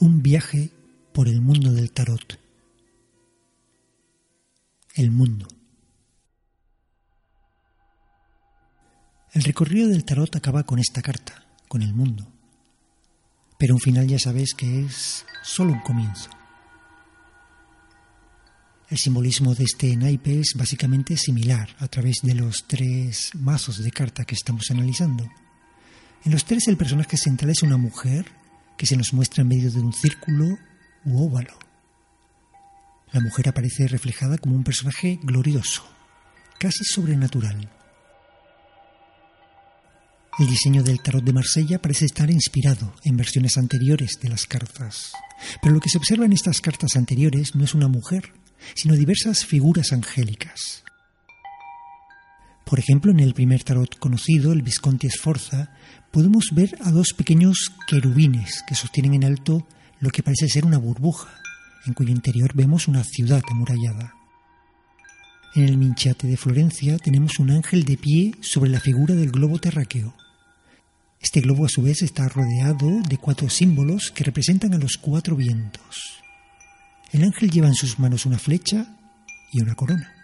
Un viaje por el mundo del tarot. El mundo. El recorrido del tarot acaba con esta carta, con el mundo. Pero un final ya sabéis que es solo un comienzo. El simbolismo de este naipe es básicamente similar a través de los tres mazos de carta que estamos analizando. En los tres el personaje central es una mujer que se nos muestra en medio de un círculo u óvalo. La mujer aparece reflejada como un personaje glorioso, casi sobrenatural. El diseño del tarot de Marsella parece estar inspirado en versiones anteriores de las cartas, pero lo que se observa en estas cartas anteriores no es una mujer, sino diversas figuras angélicas. Por ejemplo, en el primer tarot conocido, el Visconti Sforza, podemos ver a dos pequeños querubines que sostienen en alto lo que parece ser una burbuja, en cuyo interior vemos una ciudad amurallada. En el Minchate de Florencia tenemos un ángel de pie sobre la figura del globo terráqueo. Este globo a su vez está rodeado de cuatro símbolos que representan a los cuatro vientos. El ángel lleva en sus manos una flecha y una corona.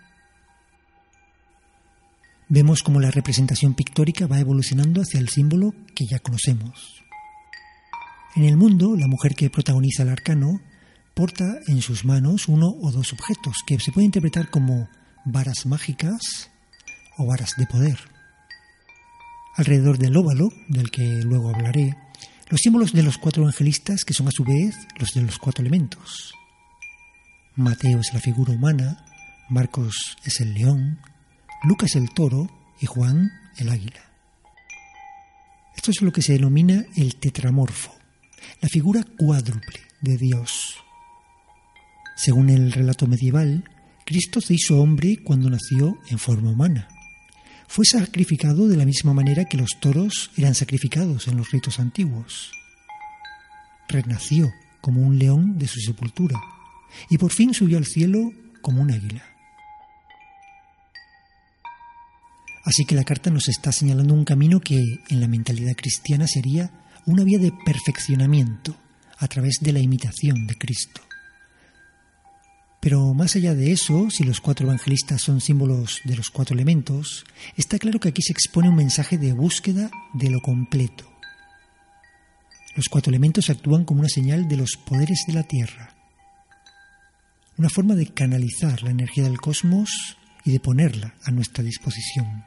Vemos cómo la representación pictórica va evolucionando hacia el símbolo que ya conocemos. En el mundo, la mujer que protagoniza el arcano porta en sus manos uno o dos objetos que se pueden interpretar como varas mágicas o varas de poder. Alrededor del óvalo, del que luego hablaré, los símbolos de los cuatro evangelistas que son a su vez los de los cuatro elementos. Mateo es la figura humana, Marcos es el león, Lucas el toro y Juan el águila. Esto es lo que se denomina el tetramorfo, la figura cuádruple de Dios. Según el relato medieval, Cristo se hizo hombre cuando nació en forma humana. Fue sacrificado de la misma manera que los toros eran sacrificados en los ritos antiguos. Renació como un león de su sepultura y por fin subió al cielo como un águila. Así que la carta nos está señalando un camino que en la mentalidad cristiana sería una vía de perfeccionamiento a través de la imitación de Cristo. Pero más allá de eso, si los cuatro evangelistas son símbolos de los cuatro elementos, está claro que aquí se expone un mensaje de búsqueda de lo completo. Los cuatro elementos actúan como una señal de los poderes de la Tierra, una forma de canalizar la energía del cosmos y de ponerla a nuestra disposición.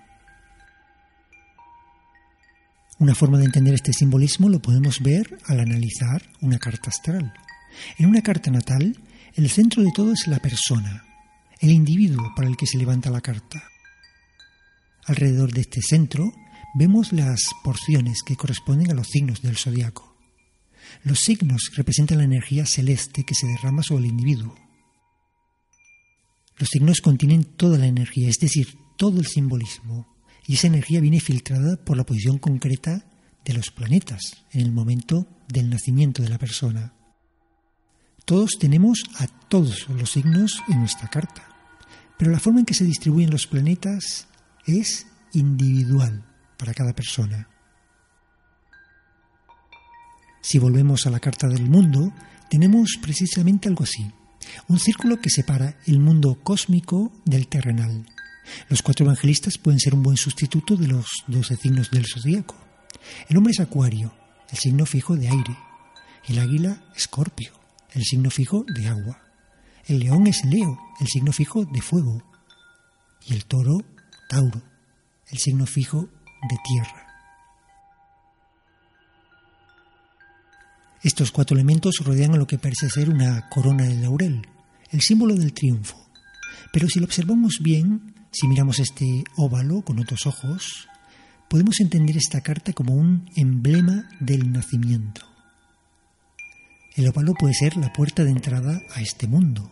Una forma de entender este simbolismo lo podemos ver al analizar una carta astral. En una carta natal, el centro de todo es la persona, el individuo para el que se levanta la carta. Alrededor de este centro vemos las porciones que corresponden a los signos del zodiaco. Los signos representan la energía celeste que se derrama sobre el individuo. Los signos contienen toda la energía, es decir, todo el simbolismo, y esa energía viene filtrada por la posición concreta de los planetas en el momento del nacimiento de la persona. Todos tenemos a todos los signos en nuestra carta, pero la forma en que se distribuyen los planetas es individual para cada persona. Si volvemos a la carta del mundo, tenemos precisamente algo así, un círculo que separa el mundo cósmico del terrenal, los cuatro evangelistas pueden ser un buen sustituto de los doce signos del zodíaco. El hombre es Acuario, el signo fijo de aire. El águila, Escorpio, el signo fijo de agua. El león es Leo, el signo fijo de fuego. y el toro, Tauro, el signo fijo de tierra. Estos cuatro elementos rodean a lo que parece ser una corona de laurel, el símbolo del triunfo. Pero si lo observamos bien, si miramos este óvalo con otros ojos, podemos entender esta carta como un emblema del nacimiento. El óvalo puede ser la puerta de entrada a este mundo.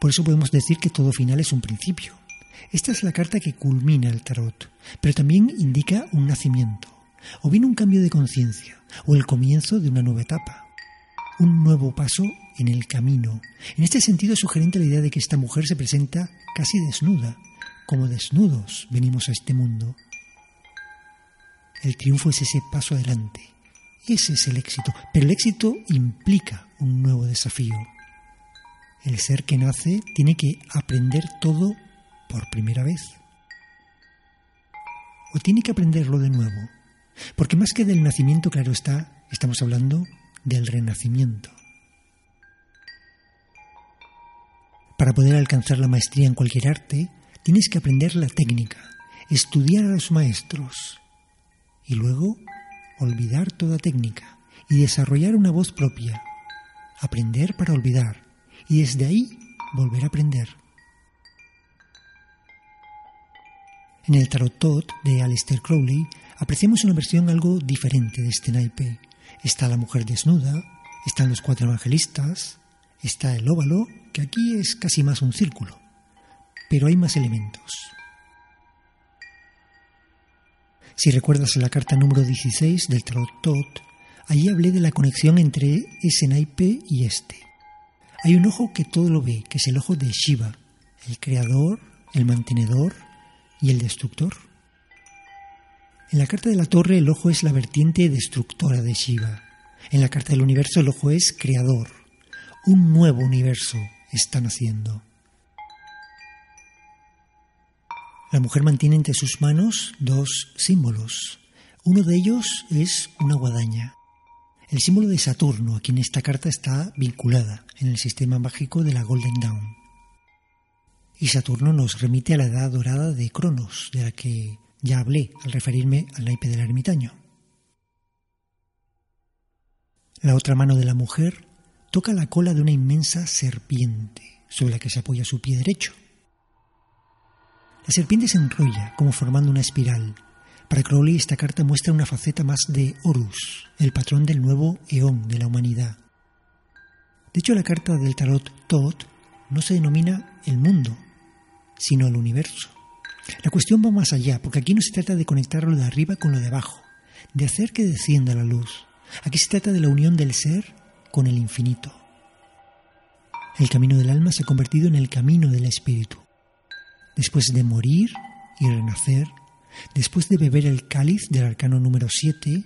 Por eso podemos decir que todo final es un principio. Esta es la carta que culmina el tarot, pero también indica un nacimiento, o bien un cambio de conciencia, o el comienzo de una nueva etapa, un nuevo paso en el camino. En este sentido es sugerente la idea de que esta mujer se presenta casi desnuda, como desnudos venimos a este mundo. El triunfo es ese paso adelante, ese es el éxito, pero el éxito implica un nuevo desafío. El ser que nace tiene que aprender todo por primera vez. O tiene que aprenderlo de nuevo. Porque más que del nacimiento, claro está, estamos hablando del renacimiento. Para poder alcanzar la maestría en cualquier arte, tienes que aprender la técnica, estudiar a los maestros y luego olvidar toda técnica y desarrollar una voz propia, aprender para olvidar y desde ahí volver a aprender. En el Tarot de Aleister Crowley apreciamos una versión algo diferente de este naipe. Está la mujer desnuda, están los cuatro evangelistas, está el óvalo, que aquí es casi más un círculo, pero hay más elementos. Si recuerdas la carta número 16 del Tarot Tot, allí hablé de la conexión entre ese naipe y este. Hay un ojo que todo lo ve, que es el ojo de Shiva, el creador, el mantenedor y el destructor. En la carta de la torre el ojo es la vertiente destructora de Shiva. En la carta del universo el ojo es creador. Un nuevo universo está naciendo. La mujer mantiene entre sus manos dos símbolos. Uno de ellos es una guadaña, el símbolo de Saturno, a quien esta carta está vinculada en el sistema mágico de la Golden Dawn. Y Saturno nos remite a la edad dorada de Cronos, de la que ya hablé al referirme al naipe del ermitaño. La otra mano de la mujer toca la cola de una inmensa serpiente sobre la que se apoya su pie derecho. La serpiente se enrolla como formando una espiral. Para Crowley esta carta muestra una faceta más de Horus, el patrón del nuevo eón de la humanidad. De hecho, la carta del tarot Tot no se denomina el mundo, sino el universo. La cuestión va más allá, porque aquí no se trata de conectar lo de arriba con lo de abajo, de hacer que descienda la luz. Aquí se trata de la unión del ser con el infinito. El camino del alma se ha convertido en el camino del espíritu. Después de morir y renacer, después de beber el cáliz del arcano número 7,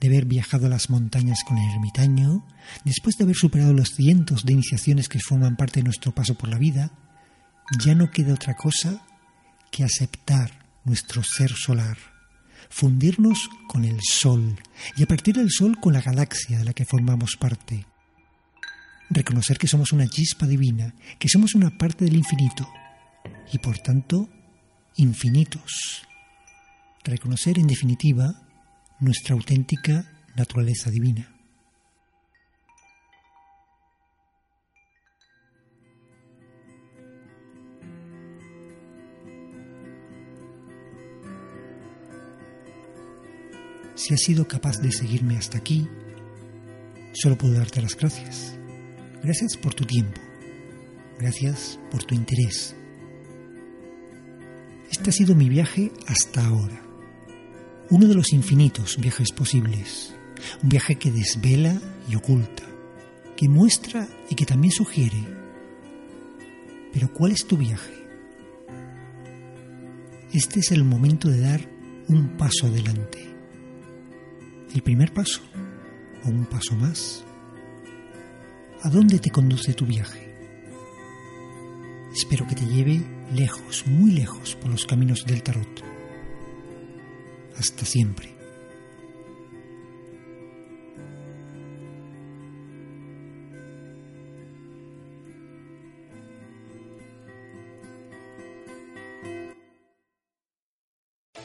de haber viajado a las montañas con el ermitaño, después de haber superado los cientos de iniciaciones que forman parte de nuestro paso por la vida, ya no queda otra cosa que aceptar nuestro ser solar, fundirnos con el Sol y a partir del Sol con la galaxia de la que formamos parte. Reconocer que somos una chispa divina, que somos una parte del infinito y por tanto infinitos. Reconocer en definitiva nuestra auténtica naturaleza divina. Si has sido capaz de seguirme hasta aquí, solo puedo darte las gracias. Gracias por tu tiempo. Gracias por tu interés. Este ha sido mi viaje hasta ahora. Uno de los infinitos viajes posibles. Un viaje que desvela y oculta, que muestra y que también sugiere. Pero ¿cuál es tu viaje? Este es el momento de dar un paso adelante el primer paso o un paso más. ¿A dónde te conduce tu viaje? Espero que te lleve lejos, muy lejos por los caminos del tarot. Hasta siempre.